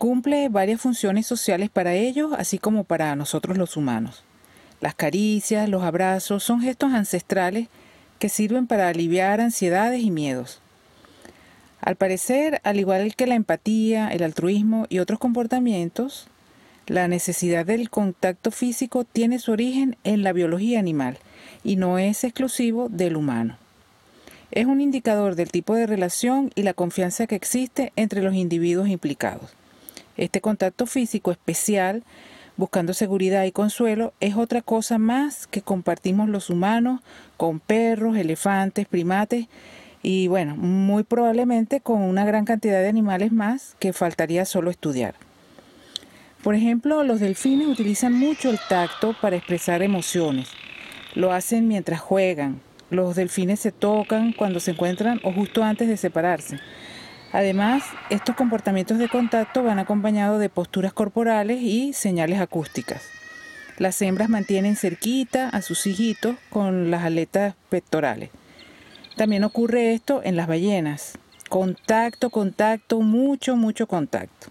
Cumple varias funciones sociales para ellos, así como para nosotros los humanos. Las caricias, los abrazos son gestos ancestrales que sirven para aliviar ansiedades y miedos. Al parecer, al igual que la empatía, el altruismo y otros comportamientos, la necesidad del contacto físico tiene su origen en la biología animal y no es exclusivo del humano. Es un indicador del tipo de relación y la confianza que existe entre los individuos implicados. Este contacto físico especial, buscando seguridad y consuelo, es otra cosa más que compartimos los humanos con perros, elefantes, primates y bueno, muy probablemente con una gran cantidad de animales más que faltaría solo estudiar. Por ejemplo, los delfines utilizan mucho el tacto para expresar emociones. Lo hacen mientras juegan. Los delfines se tocan cuando se encuentran o justo antes de separarse. Además, estos comportamientos de contacto van acompañados de posturas corporales y señales acústicas. Las hembras mantienen cerquita a sus hijitos con las aletas pectorales. También ocurre esto en las ballenas. Contacto, contacto, mucho, mucho contacto.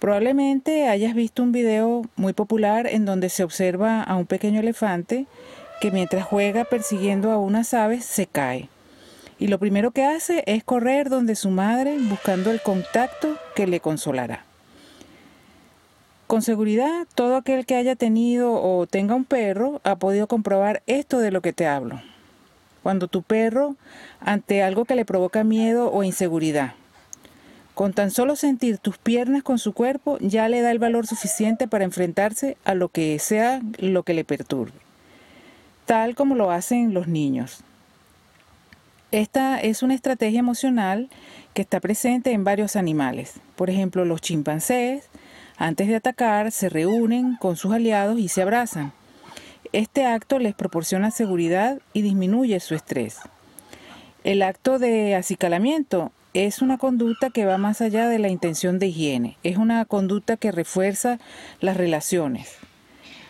Probablemente hayas visto un video muy popular en donde se observa a un pequeño elefante que mientras juega persiguiendo a unas aves se cae y lo primero que hace es correr donde su madre buscando el contacto que le consolará. Con seguridad, todo aquel que haya tenido o tenga un perro ha podido comprobar esto de lo que te hablo. Cuando tu perro, ante algo que le provoca miedo o inseguridad, con tan solo sentir tus piernas con su cuerpo, ya le da el valor suficiente para enfrentarse a lo que sea lo que le perturbe, tal como lo hacen los niños. Esta es una estrategia emocional que está presente en varios animales. Por ejemplo, los chimpancés, antes de atacar, se reúnen con sus aliados y se abrazan. Este acto les proporciona seguridad y disminuye su estrés. El acto de acicalamiento es una conducta que va más allá de la intención de higiene. Es una conducta que refuerza las relaciones.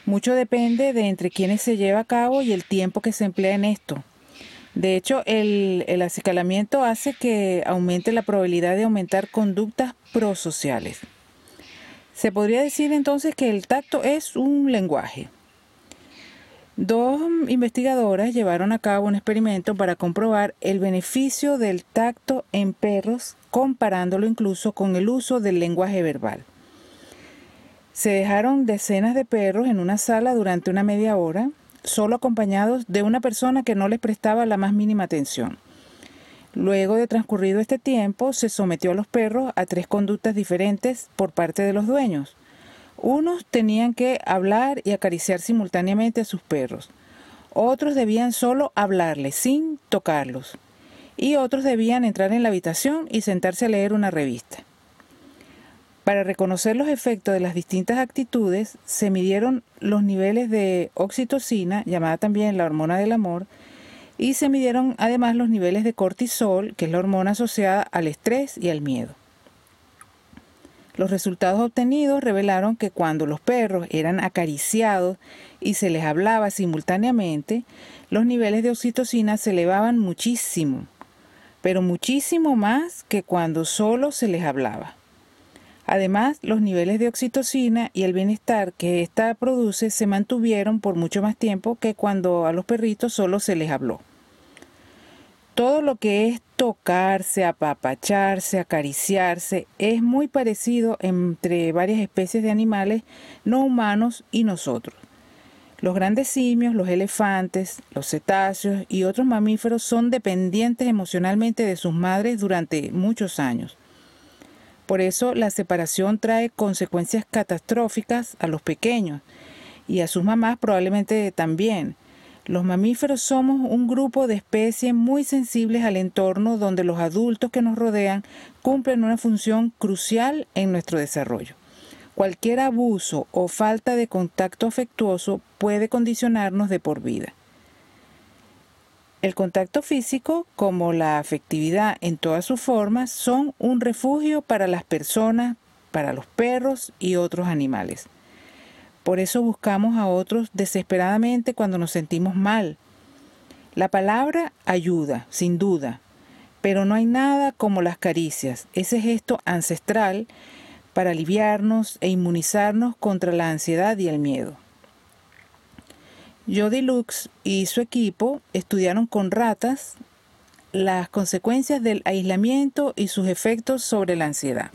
Mucho depende de entre quienes se lleva a cabo y el tiempo que se emplea en esto. De hecho, el, acicalamiento hace que aumente la probabilidad de aumentar conductas prosociales. Se podría decir entonces que el tacto es un lenguaje. Dos investigadoras llevaron a cabo un experimento para comprobar el beneficio del tacto en perros, comparándolo incluso con el uso del lenguaje verbal. Se dejaron decenas de perros en una sala durante una media hora solo acompañados de una persona que no les prestaba la más mínima atención. Luego de transcurrido este tiempo, se sometió a los perros a tres conductas diferentes por parte de los dueños. Unos tenían que hablar y acariciar simultáneamente a sus perros. Otros debían solo hablarles sin tocarlos. Y otros debían entrar en la habitación y sentarse a leer una revista. Para reconocer los efectos de las distintas actitudes, se midieron los niveles de oxitocina, llamada también la hormona del amor, y se midieron además los niveles de cortisol, que es la hormona asociada al estrés y al miedo. Los resultados obtenidos revelaron que cuando los perros eran acariciados y se les hablaba simultáneamente, los niveles de oxitocina se elevaban muchísimo, pero muchísimo más que cuando solo se les hablaba. Además, los niveles de oxitocina y el bienestar que ésta produce se mantuvieron por mucho más tiempo que cuando a los perritos solo se les habló. Todo lo que es tocarse, apapacharse, acariciarse, es muy parecido entre varias especies de animales no humanos y nosotros. Los grandes simios, los elefantes, los cetáceos y otros mamíferos son dependientes emocionalmente de sus madres durante muchos años. Por eso la separación trae consecuencias catastróficas a los pequeños y a sus mamás probablemente también. Los mamíferos somos un grupo de especies muy sensibles al entorno donde los adultos que nos rodean cumplen una función crucial en nuestro desarrollo. cualquier abuso o falta de contacto afectuoso puede condicionarnos de por vida. El contacto físico, como la afectividad en todas sus formas, son un refugio para las personas, para los perros y otros animales. Por eso buscamos a otros desesperadamente cuando nos sentimos mal. La palabra ayuda, sin duda, pero no hay nada como las caricias, ese gesto ancestral para aliviarnos e inmunizarnos contra la ansiedad y el miedo. Jody Lux y su equipo estudiaron con ratas las consecuencias del aislamiento y sus efectos sobre la ansiedad.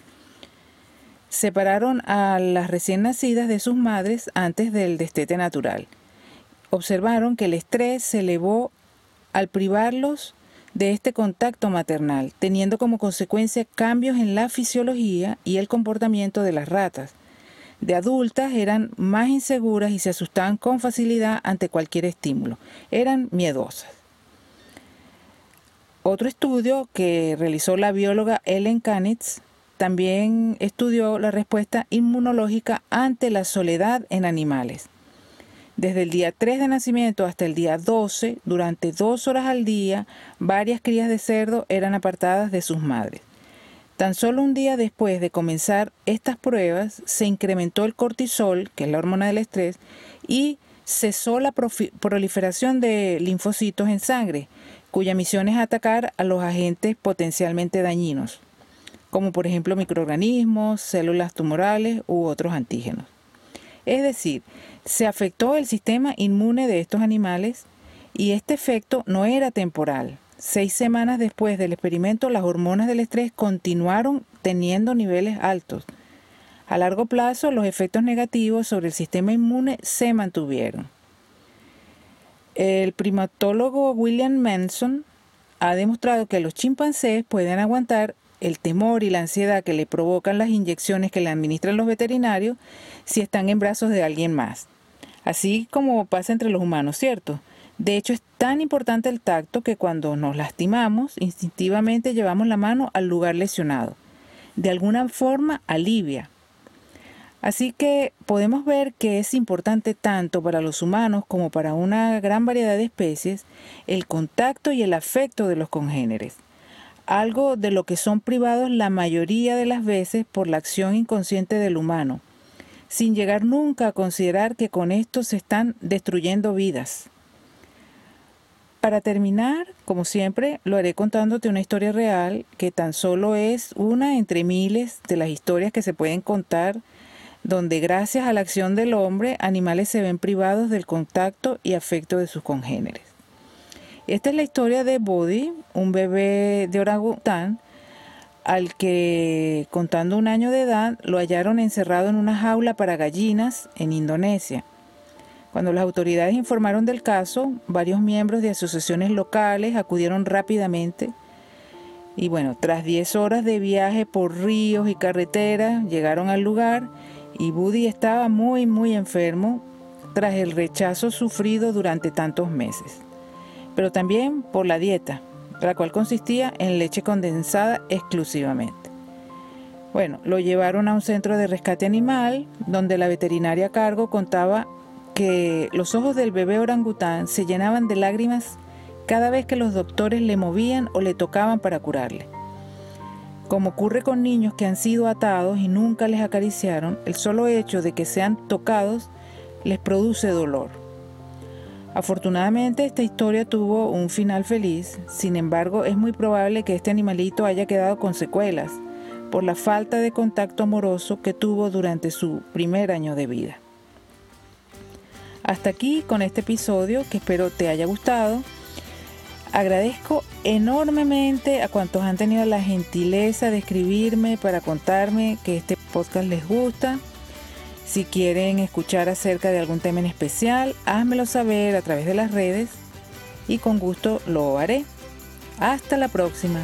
Separaron a las recién nacidas de sus madres antes del destete natural. Observaron que el estrés se elevó al privarlos de este contacto maternal, teniendo como consecuencia cambios en la fisiología y el comportamiento de las ratas de adultas eran más inseguras y se asustaban con facilidad ante cualquier estímulo. Eran miedosas. Otro estudio que realizó la bióloga Ellen Kanitz también estudió la respuesta inmunológica ante la soledad en animales. Desde el día 3 de nacimiento hasta el día 12, durante dos horas al día, varias crías de cerdo eran apartadas de sus madres. Tan solo un día después de comenzar estas pruebas, se incrementó el cortisol, que es la hormona del estrés, y cesó la proliferación de linfocitos en sangre, cuya misión es atacar a los agentes potencialmente dañinos, como por ejemplo microorganismos, células tumorales u otros antígenos. Es decir, se afectó el sistema inmune de estos animales y este efecto no era temporal, Seis semanas después del experimento, las hormonas del estrés continuaron teniendo niveles altos. A largo plazo, los efectos negativos sobre el sistema inmune se mantuvieron. El primatólogo William Manson ha demostrado que los chimpancés pueden aguantar el temor y la ansiedad que le provocan las inyecciones que le administran los veterinarios si están en brazos de alguien más. Así como pasa entre los humanos, ¿cierto? De hecho, es tan importante el tacto que cuando nos lastimamos, instintivamente llevamos la mano al lugar lesionado. De alguna forma alivia. Así que podemos ver que es importante tanto para los humanos como para una gran variedad de especies el contacto y el afecto de los congéneres, algo de lo que son privados la mayoría de las veces por la acción inconsciente del humano, sin llegar nunca a considerar que con esto se están destruyendo vidas. Para terminar, como siempre, lo haré contándote una historia real que tan solo es una entre miles de las historias que se pueden contar donde gracias a la acción del hombre animales se ven privados del contacto y afecto de sus congéneres. Esta es la historia de Bodhi, un bebé de orangután al que, contando un año de edad, lo hallaron encerrado en una jaula para gallinas en Indonesia. Cuando las autoridades informaron del caso, varios miembros de asociaciones locales acudieron rápidamente y bueno, tras 10 horas de viaje por ríos y carreteras, llegaron al lugar y Buddy estaba muy, muy enfermo tras el rechazo sufrido durante tantos meses, pero también por la dieta, la cual consistía en leche condensada exclusivamente. Bueno, lo llevaron a un centro de rescate animal, donde la veterinaria a cargo contaba que los ojos del bebé orangután se llenaban de lágrimas cada vez que los doctores le movían o le tocaban para curarle. Como ocurre con niños que han sido atados y nunca les acariciaron, el solo hecho de que sean tocados les produce dolor. Afortunadamente esta historia tuvo un final feliz, sin embargo es muy probable que este animalito haya quedado con secuelas por la falta de contacto amoroso que tuvo durante su primer año de vida. Hasta aquí con este episodio que espero te haya gustado. Agradezco enormemente a cuantos han tenido la gentileza de escribirme para contarme que este podcast les gusta. Si quieren escuchar acerca de algún tema en especial, házmelo saber a través de las redes y con gusto lo haré. Hasta la próxima.